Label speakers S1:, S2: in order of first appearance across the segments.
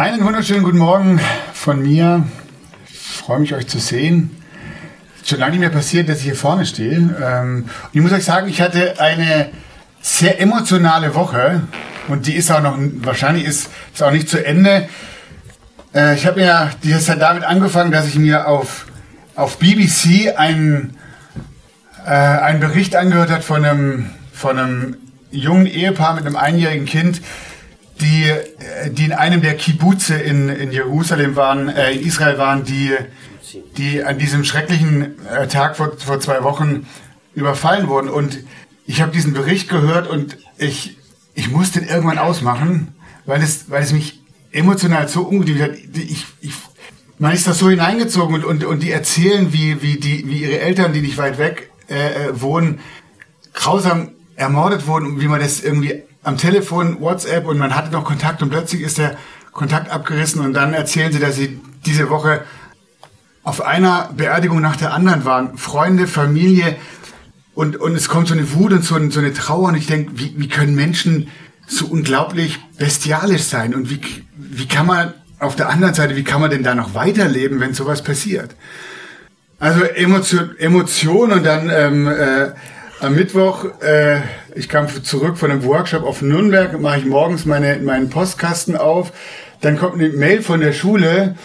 S1: Einen wunderschönen guten Morgen von mir. Ich freue mich, euch zu sehen. Schon lange nicht mehr passiert, dass ich hier vorne stehe. Ähm, und ich muss euch sagen, ich hatte eine sehr emotionale Woche und die ist auch noch, wahrscheinlich ist, ist auch nicht zu Ende. Äh, ich habe ja dieses Jahr damit angefangen, dass ich mir auf, auf BBC einen, äh, einen Bericht angehört hat von einem, von einem jungen Ehepaar mit einem einjährigen Kind, die, äh, die in einem der Kibbutze in, in Jerusalem waren, äh, in Israel waren, die, die an diesem schrecklichen äh, Tag vor, vor zwei Wochen überfallen wurden. Und ich habe diesen Bericht gehört und ich, ich musste ihn irgendwann ausmachen, weil es, weil es mich emotional so umgedreht hat. Ich, ich, man ist da so hineingezogen und, und, und die erzählen, wie, wie, die, wie ihre Eltern, die nicht weit weg äh, äh wohnen, grausam ermordet wurden und wie man das irgendwie am Telefon, WhatsApp und man hatte noch Kontakt und plötzlich ist der Kontakt abgerissen und dann erzählen sie, dass sie diese Woche auf einer Beerdigung nach der anderen waren. Freunde, Familie und, und es kommt so eine Wut und so, so eine Trauer und ich denke, wie, wie können Menschen so unglaublich bestialisch sein und wie, wie kann man auf der anderen Seite, wie kann man denn da noch weiterleben, wenn sowas passiert? Also Emotion, Emotion und dann ähm, äh, am Mittwoch, äh, ich kam zurück von einem Workshop auf Nürnberg, mache ich morgens meine, meinen Postkasten auf. Dann kommt eine Mail von der Schule,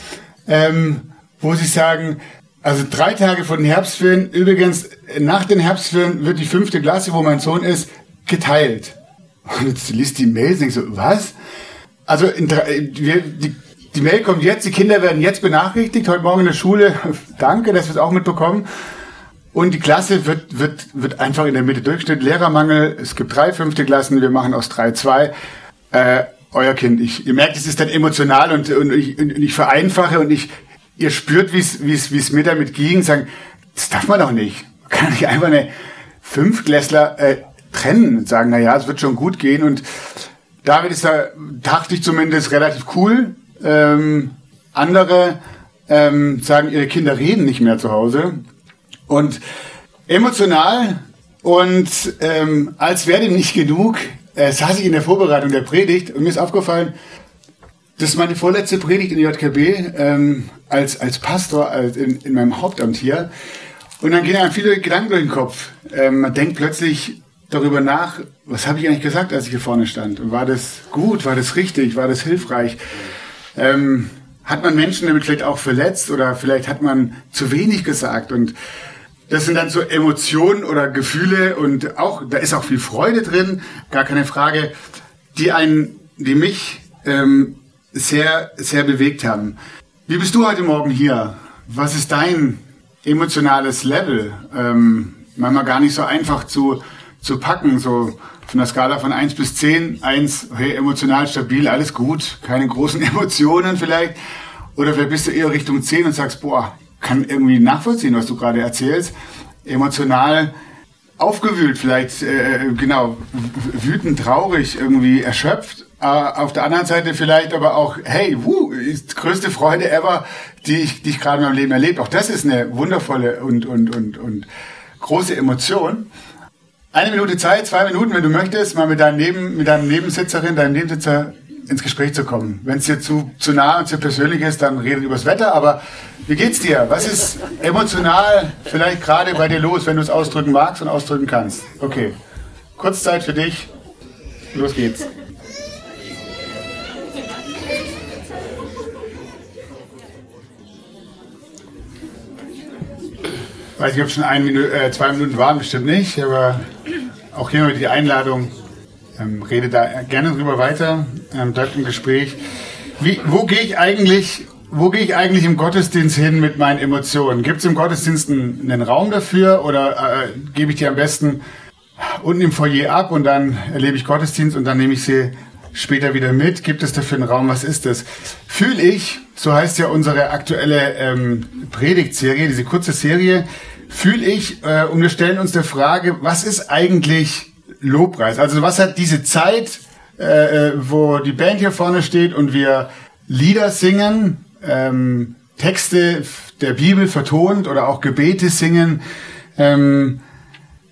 S1: ähm, wo sie sagen, also drei Tage vor den Herbstferien, übrigens nach den Herbstferien wird die fünfte Klasse, wo mein Sohn ist, geteilt. Und jetzt liest die Mail und denkt so, was? Also in wir, die, die Mail kommt jetzt, die Kinder werden jetzt benachrichtigt, heute Morgen in der Schule. Danke, dass wir es auch mitbekommen. Und die Klasse wird, wird, wird einfach in der Mitte durchgestellt. Lehrermangel, es gibt drei fünfte Klassen, wir machen aus drei zwei. Äh, euer Kind, ich, ihr merkt, es ist dann emotional und, und, ich, und ich vereinfache und ich, ihr spürt, wie es, wie es, wie es mir damit ging, sagen, das darf man doch nicht. Man kann nicht einfach eine Fünftklässler äh, trennen und sagen, na ja, es wird schon gut gehen. Und David ist da, dachte ich zumindest, relativ cool. Ähm, andere ähm, sagen, ihre Kinder reden nicht mehr zu Hause. Und emotional und ähm, als wäre dem nicht genug, äh, saß ich in der Vorbereitung der Predigt und mir ist aufgefallen, das ist meine vorletzte Predigt in JKB ähm, als, als Pastor als in, in meinem Hauptamt hier. Und dann gehen einem viele Gedanken durch den Kopf. Ähm, man denkt plötzlich darüber nach, was habe ich eigentlich gesagt, als ich hier vorne stand? War das gut? War das richtig? War das hilfreich? Ähm, hat man Menschen damit vielleicht auch verletzt oder vielleicht hat man zu wenig gesagt? Und das sind dann so Emotionen oder Gefühle und auch, da ist auch viel Freude drin, gar keine Frage, die einen, die mich ähm, sehr, sehr bewegt haben. Wie bist du heute Morgen hier? Was ist dein emotionales Level? Ähm, manchmal gar nicht so einfach zu, zu packen, so von der Skala von 1 bis 10. 1, hey, emotional stabil, alles gut, keine großen Emotionen vielleicht. Oder vielleicht bist du eher Richtung 10 und sagst, boah, kann irgendwie nachvollziehen, was du gerade erzählst. Emotional aufgewühlt, vielleicht, äh, genau, wütend, traurig, irgendwie erschöpft. Äh, auf der anderen Seite vielleicht aber auch, hey, wuh, ist größte Freude ever, die ich, die ich gerade in meinem Leben erlebt. Auch das ist eine wundervolle und, und, und, und große Emotion. Eine Minute Zeit, zwei Minuten, wenn du möchtest, mal mit deinem Neben, mit deinem Nebensitzerin, deinem Nebensitzer ins Gespräch zu kommen. Wenn es dir zu, zu nah und zu persönlich ist, dann redet übers Wetter, aber wie geht's dir? Was ist emotional vielleicht gerade bei dir los, wenn du es ausdrücken magst und ausdrücken kannst? Okay. Kurzzeit für dich. Los geht's. Weiß ich, ob schon ein Minute, äh, zwei Minuten waren, bestimmt nicht, aber auch hier die Einladung. Ähm, rede da gerne drüber weiter, ähm, bleibt im Gespräch. Wie, wo gehe ich eigentlich wo gehe ich eigentlich im Gottesdienst hin mit meinen Emotionen? Gibt es im Gottesdienst einen, einen, Raum dafür oder äh, gebe ich dir am besten unten im Foyer ab und dann erlebe ich Gottesdienst und dann nehme ich sie später wieder mit. Gibt es dafür einen Raum? Was ist das? Fühl ich, so heißt ja unsere aktuelle ähm, Predigtserie, diese kurze Serie, fühl ich, äh, und wir stellen uns der Frage, was ist eigentlich Lobpreis? Also was hat diese Zeit, äh, äh wo die Band hier vorne steht und wir Lieder singen, ähm, Texte der Bibel vertont oder auch Gebete singen, ähm,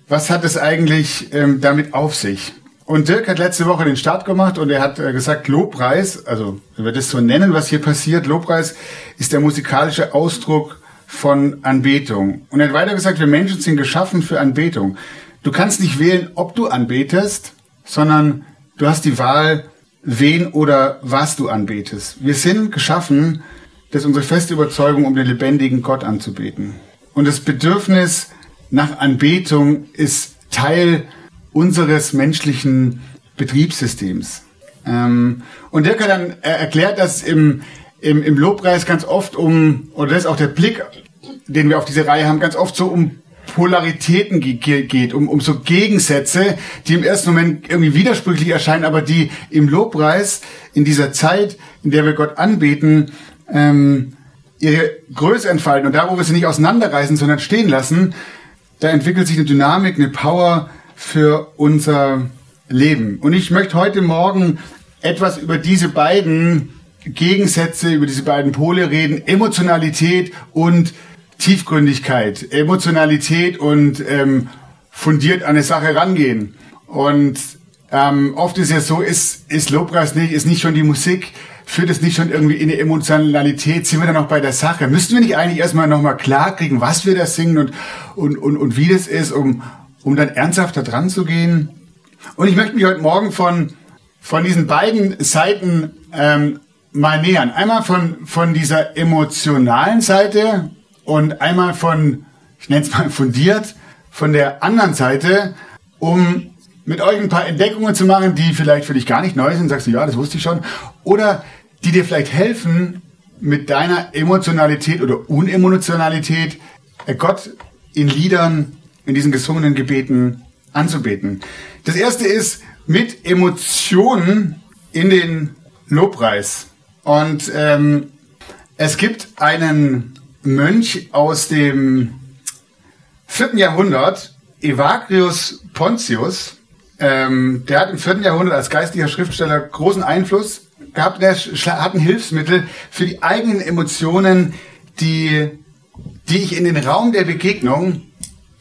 S1: was hat es eigentlich ähm, damit auf sich? Und Dirk hat letzte Woche den Start gemacht und er hat äh, gesagt, Lobpreis, also wenn wir das so nennen, was hier passiert, Lobpreis ist der musikalische Ausdruck von Anbetung. Und er hat weiter gesagt, wir Menschen sind geschaffen für Anbetung. Du kannst nicht wählen, ob du anbetest, sondern du hast die Wahl, wen oder was du anbetest. Wir sind geschaffen, das ist unsere feste Überzeugung, um den lebendigen Gott anzubeten. Und das Bedürfnis nach Anbetung ist Teil unseres menschlichen Betriebssystems. Ähm, und Dirk hat dann äh, erklärt, dass im, im, im Lobpreis ganz oft um, oder das ist auch der Blick, den wir auf diese Reihe haben, ganz oft so um Polaritäten geht, um, um so Gegensätze, die im ersten Moment irgendwie widersprüchlich erscheinen, aber die im Lobpreis, in dieser Zeit, in der wir Gott anbeten, ähm, ihre Größe entfalten. Und da, wo wir sie nicht auseinanderreißen, sondern stehen lassen, da entwickelt sich eine Dynamik, eine Power für unser Leben. Und ich möchte heute Morgen etwas über diese beiden Gegensätze, über diese beiden Pole reden, Emotionalität und Tiefgründigkeit, Emotionalität und ähm, fundiert an eine Sache rangehen. Und ähm, oft ist ja so, ist, ist Lobpreis nicht, ist nicht schon die Musik, führt es nicht schon irgendwie in eine Emotionalität, sind wir dann noch bei der Sache? Müssten wir nicht eigentlich erstmal nochmal klarkriegen, was wir da singen und, und, und, und wie das ist, um, um dann ernsthafter dran zu gehen? Und ich möchte mich heute Morgen von, von diesen beiden Seiten ähm, mal nähern. Einmal von, von dieser emotionalen Seite und einmal von, ich nenne es mal fundiert, von der anderen Seite, um mit euch ein paar Entdeckungen zu machen, die vielleicht für dich gar nicht neu sind, sagst du, ja, das wusste ich schon, oder die dir vielleicht helfen, mit deiner Emotionalität oder Unemotionalität äh, Gott in Liedern, in diesen gesungenen Gebeten anzubeten. Das erste ist mit Emotionen in den Lobpreis. Und ähm, es gibt einen Mönch aus dem vierten Jahrhundert, Evagrius Pontius, ähm, der hat im vierten Jahrhundert als geistlicher Schriftsteller großen Einfluss gehabt. Der hat ein Hilfsmittel für die eigenen Emotionen, die, die ich in den Raum der Begegnung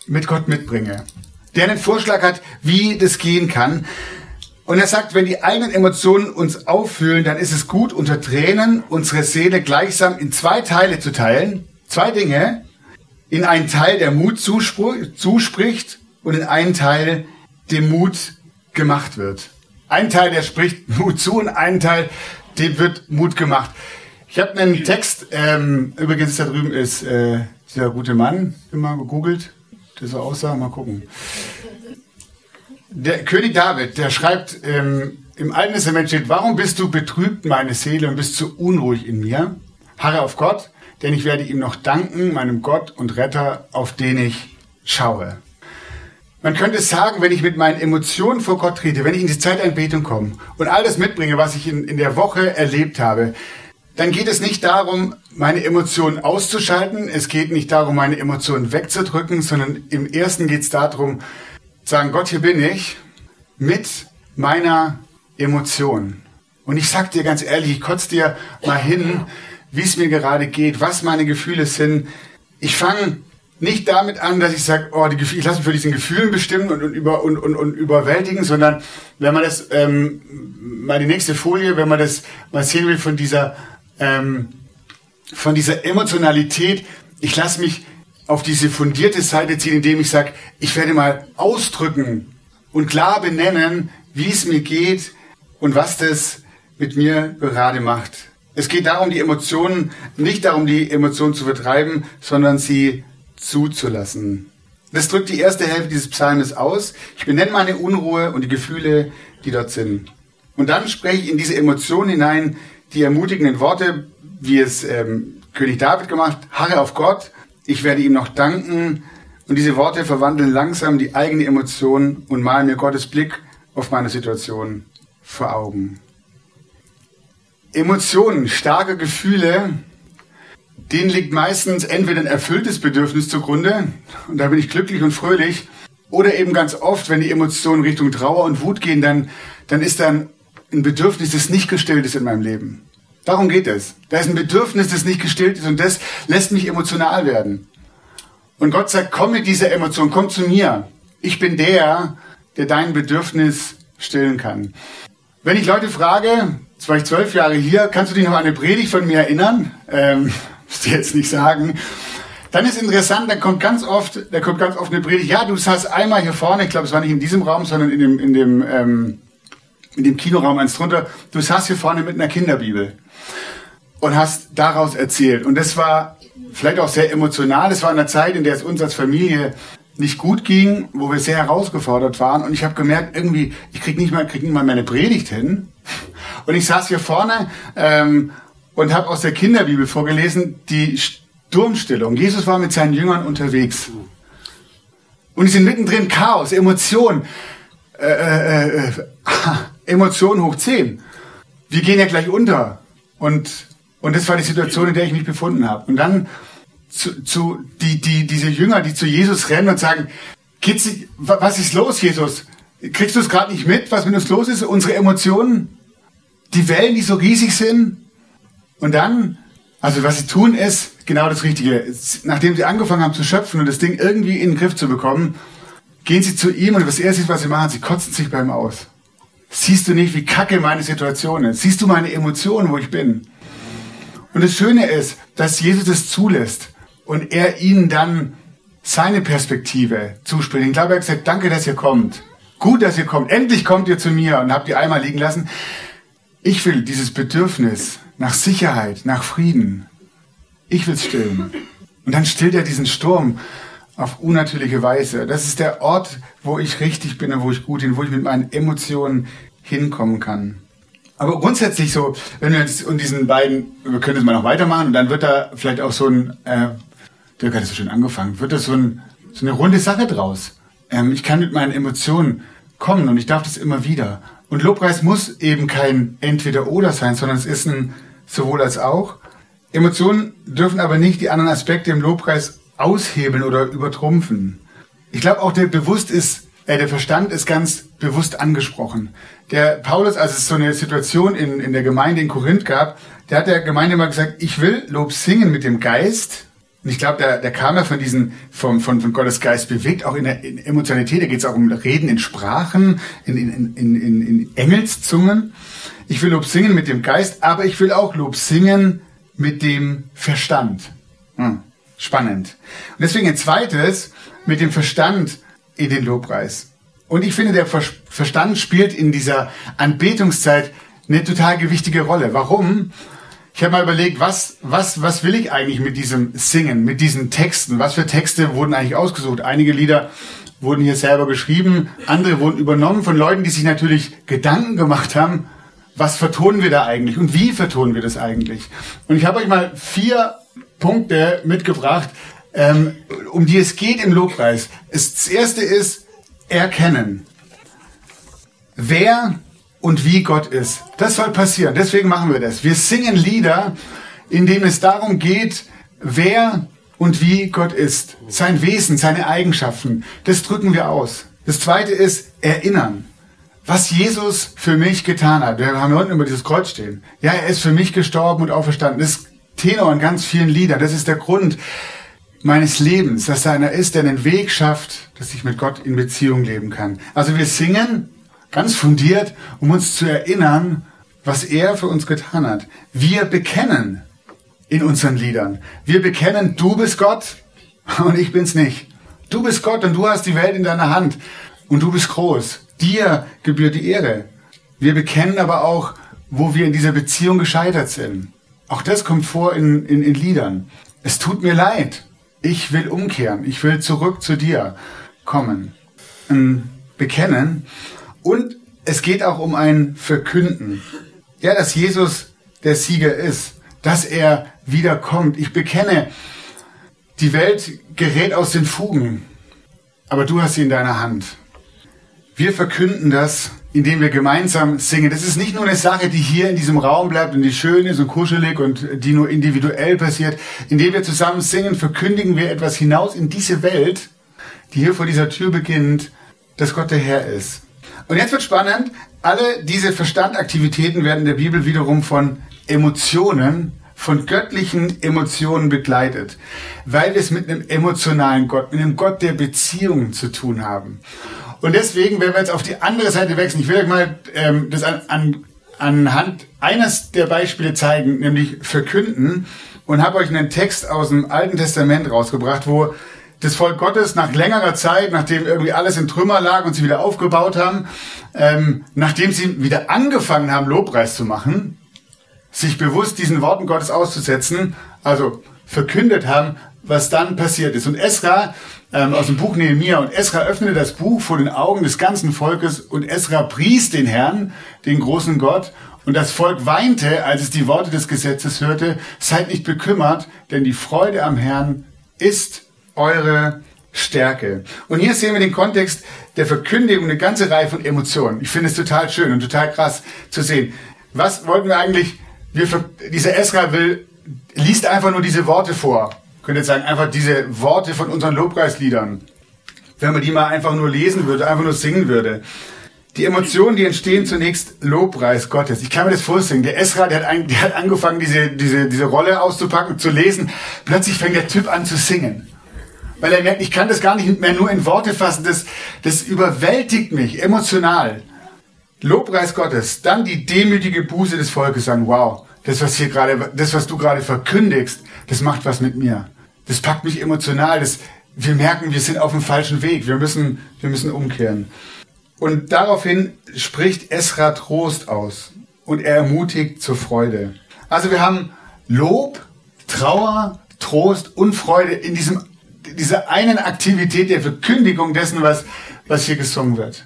S1: mit Gott mitbringe. Der einen Vorschlag hat, wie das gehen kann. Und er sagt, wenn die eigenen Emotionen uns auffüllen, dann ist es gut, unter Tränen unsere Seele gleichsam in zwei Teile zu teilen. Zwei Dinge. In einen Teil, der Mut zuspricht und in einen Teil, dem Mut gemacht wird. Ein Teil, der spricht Mut zu und ein Teil, dem wird Mut gemacht. Ich habe einen Text, ähm, übrigens da drüben ist äh, dieser gute Mann, immer gegoogelt, der so aussah, mal gucken. Der König David, der schreibt ähm, im Alten Testament steht, warum bist du betrübt, meine Seele, und bist so unruhig in mir? Harre auf Gott, denn ich werde ihm noch danken, meinem Gott und Retter, auf den ich schaue. Man könnte sagen, wenn ich mit meinen Emotionen vor Gott trete, wenn ich in die Zeitanbetung komme und all das mitbringe, was ich in, in der Woche erlebt habe, dann geht es nicht darum, meine Emotionen auszuschalten. Es geht nicht darum, meine Emotionen wegzudrücken, sondern im ersten geht es darum, sagen, Gott, hier bin ich mit meiner Emotion. Und ich sag dir ganz ehrlich, ich kotze dir mal hin, wie es mir gerade geht, was meine Gefühle sind. Ich fange nicht damit an, dass ich sage, oh, die Gefühle, ich lasse mich für diesen Gefühlen bestimmen und, und, über, und, und, und überwältigen, sondern wenn man das, ähm, mal die nächste Folie, wenn man das mal sehen will von dieser, ähm, von dieser Emotionalität, ich lasse mich auf diese fundierte Seite ziehen, indem ich sage, ich werde mal ausdrücken und klar benennen, wie es mir geht und was das mit mir gerade macht. Es geht darum, die Emotionen, nicht darum, die Emotionen zu vertreiben, sondern sie zuzulassen. Das drückt die erste Hälfte dieses Psalmes aus. Ich benenne meine Unruhe und die Gefühle, die dort sind. Und dann spreche ich in diese Emotionen hinein die ermutigenden Worte, wie es ähm, König David gemacht, harre auf Gott, ich werde ihm noch danken, Und diese Worte verwandeln langsam die eigene Emotion und malen mir Gottes Blick auf meine Situation vor Augen. Emotionen, starke Gefühle, denen liegt meistens entweder ein erfülltes Bedürfnis zugrunde, und da bin ich glücklich und fröhlich, oder eben ganz oft, wenn die Emotionen Richtung Trauer und Wut gehen, dann, dann ist dann ein Bedürfnis, das nicht gestillt ist in meinem Leben. Darum geht es. Da ist ein Bedürfnis, das nicht gestillt ist und das lässt mich emotional werden. Und Gott sagt, komm mit dieser Emotion, komm zu mir. Ich bin der, der dein Bedürfnis stillen kann. Wenn ich Leute frage, jetzt war ich zwölf Jahre hier, kannst du dich noch an eine Predigt von mir erinnern? Ähm, muss ich jetzt nicht sagen. Dann ist interessant, da kommt ganz oft, da kommt ganz oft eine Predigt. Ja, du saßt einmal hier vorne, ich glaube, es war nicht in diesem Raum, sondern in dem, in dem, ähm, in dem Kinoraum eins drunter. Du saßt hier vorne mit einer Kinderbibel und hast daraus erzählt. Und das war vielleicht auch sehr emotional. Es war in einer Zeit, in der es uns als Familie nicht gut ging, wo wir sehr herausgefordert waren. Und ich habe gemerkt, irgendwie, ich krieg nicht mal, krieg nicht mal meine Predigt hin. Und ich saß hier vorne ähm, und habe aus der Kinderbibel vorgelesen die Sturmstille. Jesus war mit seinen Jüngern unterwegs. Und die sind mittendrin Chaos, Emotion, äh, äh, äh, Emotion hoch 10. Wir gehen ja gleich unter. Und und das war die Situation, in der ich mich befunden habe. Und dann zu, zu die, die, diese Jünger, die zu Jesus rennen und sagen, Kids, was ist los, Jesus? Kriegst du es gerade nicht mit, was mit uns los ist? Unsere Emotionen, die Wellen, die so riesig sind. Und dann, also was sie tun, ist genau das Richtige. Nachdem sie angefangen haben zu schöpfen und das Ding irgendwie in den Griff zu bekommen, gehen sie zu ihm und das erste, was sie machen, sie kotzen sich beim aus. Siehst du nicht, wie kacke meine Situation ist? Siehst du meine Emotionen, wo ich bin? Und das Schöne ist, dass Jesus es zulässt und er ihnen dann seine Perspektive zuspricht. Ich glaube, er hat gesagt, danke, dass ihr kommt. Gut, dass ihr kommt. Endlich kommt ihr zu mir und habt die Eimer liegen lassen. Ich will dieses Bedürfnis nach Sicherheit, nach Frieden. Ich will es stillen. Und dann stillt er diesen Sturm auf unnatürliche Weise. Das ist der Ort, wo ich richtig bin und wo ich gut bin, wo ich mit meinen Emotionen hinkommen kann. Aber grundsätzlich so, wenn wir uns und diesen beiden, wir können es mal noch weitermachen und dann wird da vielleicht auch so ein, äh, Dirk hat es so schön angefangen, wird das so, ein, so eine runde Sache draus. Ähm, ich kann mit meinen Emotionen kommen und ich darf das immer wieder. Und Lobpreis muss eben kein Entweder-Oder sein, sondern es ist ein sowohl als auch. Emotionen dürfen aber nicht die anderen Aspekte im Lobpreis aushebeln oder übertrumpfen. Ich glaube auch, der bewusst ist, äh, der Verstand ist ganz bewusst angesprochen. Der Paulus, als es so eine Situation in, in der Gemeinde in Korinth gab, der hat der Gemeinde mal gesagt, ich will Lob singen mit dem Geist. Und ich glaube, der, der kam ja von diesen, vom, von, von Gottes Geist bewegt, auch in der in Emotionalität. Da geht es auch um Reden in Sprachen, in, in, in, in, in Engelszungen. Ich will Lob singen mit dem Geist, aber ich will auch Lob singen mit dem Verstand. Hm, spannend. Und deswegen ein zweites, mit dem Verstand in den Lobpreis. Und ich finde, der Verstand spielt in dieser Anbetungszeit eine total gewichtige Rolle. Warum? Ich habe mal überlegt, was, was, was will ich eigentlich mit diesem Singen, mit diesen Texten? Was für Texte wurden eigentlich ausgesucht? Einige Lieder wurden hier selber geschrieben, andere wurden übernommen von Leuten, die sich natürlich Gedanken gemacht haben, was vertonen wir da eigentlich und wie vertonen wir das eigentlich? Und ich habe euch mal vier Punkte mitgebracht, ähm, um die es geht im Lobpreis. Das erste ist erkennen, wer und wie Gott ist. Das soll passieren. Deswegen machen wir das. Wir singen Lieder, in denen es darum geht, wer und wie Gott ist. Sein Wesen, seine Eigenschaften. Das drücken wir aus. Das zweite ist erinnern. Was Jesus für mich getan hat. Wir haben unten über dieses Kreuz stehen. Ja, er ist für mich gestorben und auferstanden. Das ist Tenor in ganz vielen Liedern. Das ist der Grund, meines Lebens, dass da einer ist, der einen Weg schafft, dass ich mit Gott in Beziehung leben kann. Also wir singen ganz fundiert, um uns zu erinnern, was er für uns getan hat. Wir bekennen in unseren Liedern. Wir bekennen, du bist Gott und ich bin's nicht. Du bist Gott und du hast die Welt in deiner Hand und du bist groß. Dir gebührt die Ehre. Wir bekennen aber auch, wo wir in dieser Beziehung gescheitert sind. Auch das kommt vor in, in, in Liedern. Es tut mir leid ich will umkehren, ich will zurück zu dir kommen, ein bekennen. Und es geht auch um ein Verkünden. Ja, dass Jesus der Sieger ist, dass er wiederkommt. Ich bekenne, die Welt gerät aus den Fugen. aber du hast sie in deiner Hand. Wir verkünden das, indem wir gemeinsam singen. Das ist nicht nur eine Sache, die hier in diesem Raum bleibt und die schön ist und kuschelig und die nur individuell passiert. Indem wir zusammen singen, verkündigen wir etwas hinaus in diese Welt, die hier vor dieser Tür beginnt, dass Gott der Herr ist. Und jetzt wird spannend, alle diese Verstandaktivitäten werden in der Bibel wiederum von Emotionen, von göttlichen Emotionen begleitet, weil wir es mit einem emotionalen Gott, mit einem Gott der Beziehungen zu tun haben. Und deswegen, wenn wir jetzt auf die andere Seite wechseln, ich will euch mal ähm, das an, an, anhand eines der Beispiele zeigen, nämlich verkünden, und habe euch einen Text aus dem Alten Testament rausgebracht, wo das Volk Gottes nach längerer Zeit, nachdem irgendwie alles in Trümmer lag und sie wieder aufgebaut haben, ähm, nachdem sie wieder angefangen haben, Lobpreis zu machen, sich bewusst diesen Worten Gottes auszusetzen, also verkündet haben, was dann passiert ist. Und Esra ähm, aus dem Buch Nehemiah und Esra öffnete das Buch vor den Augen des ganzen Volkes und Esra pries den Herrn, den großen Gott. Und das Volk weinte, als es die Worte des Gesetzes hörte, seid nicht bekümmert, denn die Freude am Herrn ist eure Stärke. Und hier sehen wir den Kontext der Verkündigung, eine ganze Reihe von Emotionen. Ich finde es total schön und total krass zu sehen. Was wollten wir eigentlich? Wir, dieser Esra will, liest einfach nur diese Worte vor. Könnt ihr sagen, einfach diese Worte von unseren Lobpreisliedern. Wenn man die mal einfach nur lesen würde, einfach nur singen würde. Die Emotionen, die entstehen zunächst Lobpreis Gottes. Ich kann mir das vorstellen. Der Esra, der hat, ein, der hat angefangen, diese, diese, diese Rolle auszupacken, zu lesen. Plötzlich fängt der Typ an zu singen weil er merkt, ich kann das gar nicht mehr nur in Worte fassen, das, das überwältigt mich emotional. Lobpreis Gottes, dann die demütige Buße des Volkes sagen, wow, das was hier gerade, das was du gerade verkündigst, das macht was mit mir. Das packt mich emotional, das, wir merken, wir sind auf dem falschen Weg, wir müssen, wir müssen umkehren. Und daraufhin spricht Esra Trost aus und er ermutigt zur Freude. Also wir haben Lob, Trauer, Trost und Freude in diesem dieser einen Aktivität der Verkündigung dessen, was, was hier gesungen wird.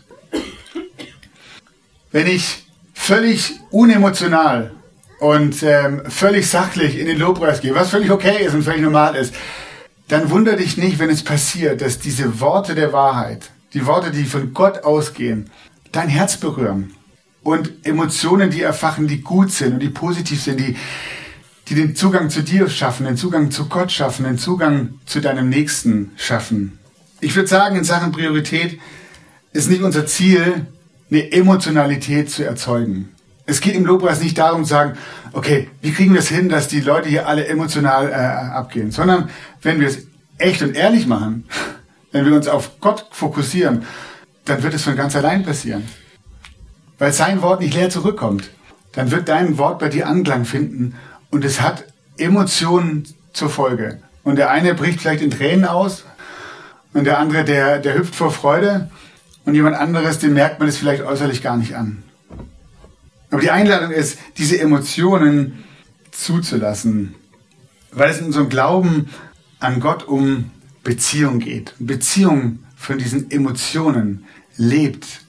S1: Wenn ich völlig unemotional und ähm, völlig sachlich in den Lobpreis gehe, was völlig okay ist und völlig normal ist, dann wundere dich nicht, wenn es passiert, dass diese Worte der Wahrheit, die Worte, die von Gott ausgehen, dein Herz berühren und Emotionen, die erfachen, die gut sind und die positiv sind, die, die den Zugang zu dir schaffen, den Zugang zu Gott schaffen, den Zugang zu deinem Nächsten schaffen. Ich würde sagen, in Sachen Priorität ist nicht unser Ziel, eine Emotionalität zu erzeugen. Es geht im Lobpreis nicht darum zu sagen, okay, wie kriegen wir es hin, dass die Leute hier alle emotional äh, abgehen, sondern wenn wir es echt und ehrlich machen, wenn wir uns auf Gott fokussieren, dann wird es von ganz allein passieren. Weil sein Wort nicht leer zurückkommt. Dann wird dein Wort bei dir Anklang finden und es hat Emotionen zur Folge. Und der eine bricht vielleicht in Tränen aus und der andere, der, der hüpft vor Freude und jemand anderes, den merkt man es vielleicht äußerlich gar nicht an. Aber die Einladung ist, diese Emotionen zuzulassen, weil es in unserem Glauben an Gott um Beziehung geht. Beziehung von diesen Emotionen lebt.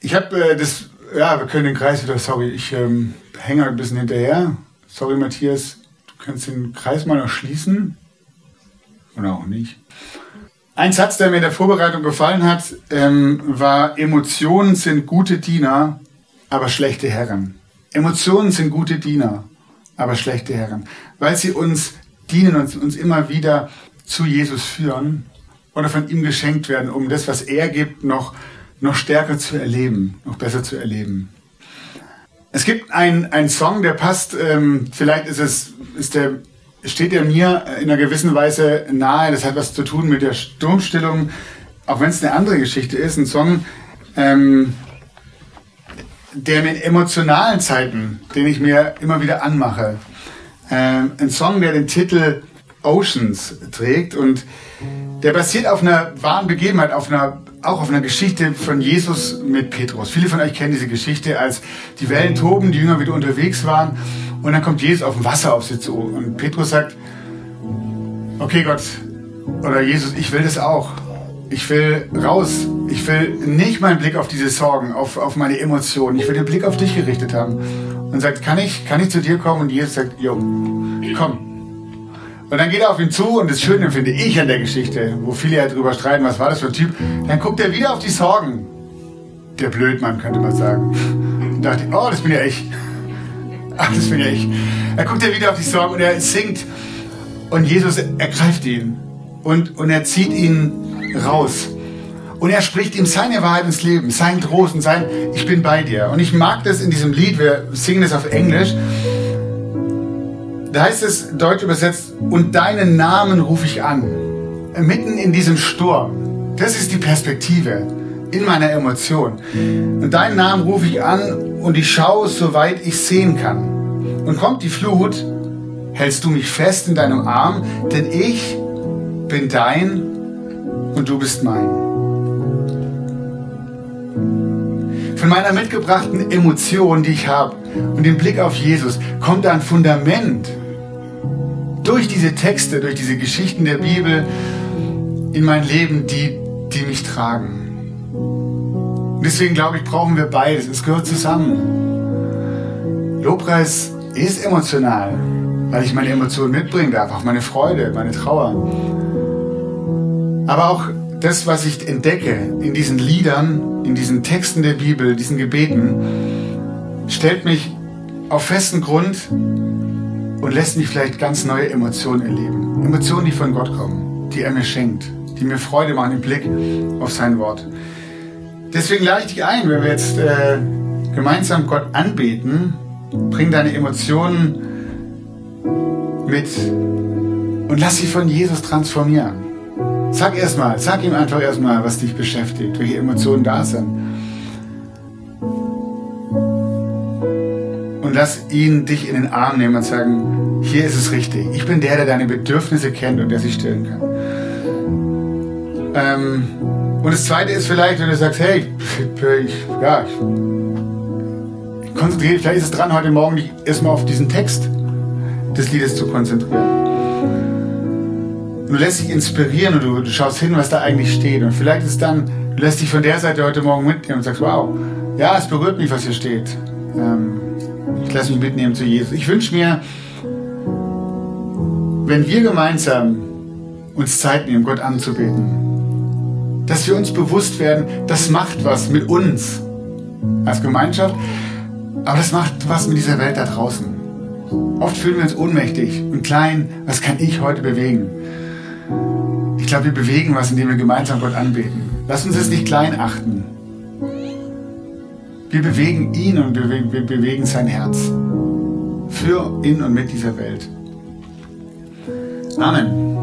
S1: Ich habe äh, das ja, wir können den Kreis wieder, sorry, ich ähm, hänge ein bisschen hinterher. Sorry, Matthias, du kannst den Kreis mal noch schließen. Oder auch nicht. Ein Satz, der mir in der Vorbereitung gefallen hat, ähm, war, Emotionen sind gute Diener, aber schlechte Herren. Emotionen sind gute Diener, aber schlechte Herren. Weil sie uns dienen und uns immer wieder zu Jesus führen oder von ihm geschenkt werden, um das, was er gibt, noch noch stärker zu erleben, noch besser zu erleben. Es gibt einen Song, der passt, ähm, vielleicht ist es, ist der, steht er mir in einer gewissen Weise nahe, das hat was zu tun mit der Sturmstillung, auch wenn es eine andere Geschichte ist, ein Song, ähm, der in emotionalen Zeiten, den ich mir immer wieder anmache, ähm, ein Song, der den Titel Oceans trägt und der basiert auf einer wahren Begebenheit, auf einer auch auf einer Geschichte von Jesus mit Petrus. Viele von euch kennen diese Geschichte, als die Wellen toben, die Jünger wieder unterwegs waren und dann kommt Jesus auf dem Wasser auf sie zu und Petrus sagt, okay Gott oder Jesus, ich will das auch. Ich will raus. Ich will nicht meinen Blick auf diese Sorgen, auf, auf meine Emotionen. Ich will den Blick auf dich gerichtet haben. Und sagt, kann ich, kann ich zu dir kommen? Und Jesus sagt, jo, komm. Und dann geht er auf ihn zu und das Schöne finde ich an der Geschichte, wo viele ja drüber streiten, was war das für ein Typ, dann guckt er wieder auf die Sorgen. Der Blödmann, könnte man sagen. Und dachte, oh, das bin ja ich. Ach, das bin ja ich. Er guckt ja wieder auf die Sorgen und er singt. Und Jesus ergreift ihn. Und, und er zieht ihn raus. Und er spricht ihm seine Wahrheit ins Leben, sein Trost und sein Ich bin bei dir. Und ich mag das in diesem Lied, wir singen das auf Englisch. Da heißt es, deutsch übersetzt, und deinen Namen rufe ich an. Mitten in diesem Sturm. Das ist die Perspektive in meiner Emotion. Und deinen Namen rufe ich an und ich schaue, soweit ich sehen kann. Und kommt die Flut, hältst du mich fest in deinem Arm, denn ich bin dein und du bist mein. Von meiner mitgebrachten Emotion, die ich habe, und dem Blick auf Jesus, kommt ein Fundament durch diese Texte, durch diese Geschichten der Bibel in mein Leben, die, die mich tragen. Und deswegen glaube ich, brauchen wir beides. Es gehört zusammen. Lobpreis ist emotional, weil ich meine Emotionen mitbringen darf, auch meine Freude, meine Trauer. Aber auch das, was ich entdecke in diesen Liedern, in diesen Texten der Bibel, diesen Gebeten, stellt mich auf festen Grund und lässt mich vielleicht ganz neue Emotionen erleben. Emotionen, die von Gott kommen, die er mir schenkt, die mir Freude machen im Blick auf sein Wort. Deswegen lade ich dich ein, wenn wir jetzt äh, gemeinsam Gott anbeten, bring deine Emotionen mit und lass sie von Jesus transformieren. Sag erstmal, sag ihm einfach erstmal, was dich beschäftigt, welche Emotionen da sind. Und lass ihn dich in den Arm nehmen und sagen, hier ist es richtig. Ich bin der, der deine Bedürfnisse kennt und der sie stillen kann. Ähm, und das Zweite ist vielleicht, wenn du sagst, hey, ich, ja, ich konzentriere, vielleicht ist es dran, heute Morgen dich erstmal auf diesen Text des Liedes zu konzentrieren. Du lässt dich inspirieren und du, du, schaust hin, was da eigentlich steht. Und vielleicht ist dann, du lässt dich von der Seite heute Morgen mitnehmen und sagst, wow, ja, es berührt mich, was hier steht. Ähm, ich lasse mich mitnehmen zu Jesus. Ich wünsche mir, wenn wir gemeinsam uns Zeit nehmen, Gott anzubeten, dass wir uns bewusst werden, das macht was mit uns als Gemeinschaft, aber das macht was mit dieser Welt da draußen. Oft fühlen wir uns ohnmächtig und klein. Was kann ich heute bewegen? Ich glaube, wir bewegen was, indem wir gemeinsam Gott anbeten. Lass uns es nicht klein achten. Wir bewegen ihn und wir bewegen sein Herz. Für, in und mit dieser Welt. Amen.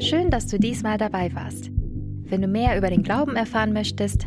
S2: Schön, dass du diesmal dabei warst. Wenn du mehr über den Glauben erfahren möchtest,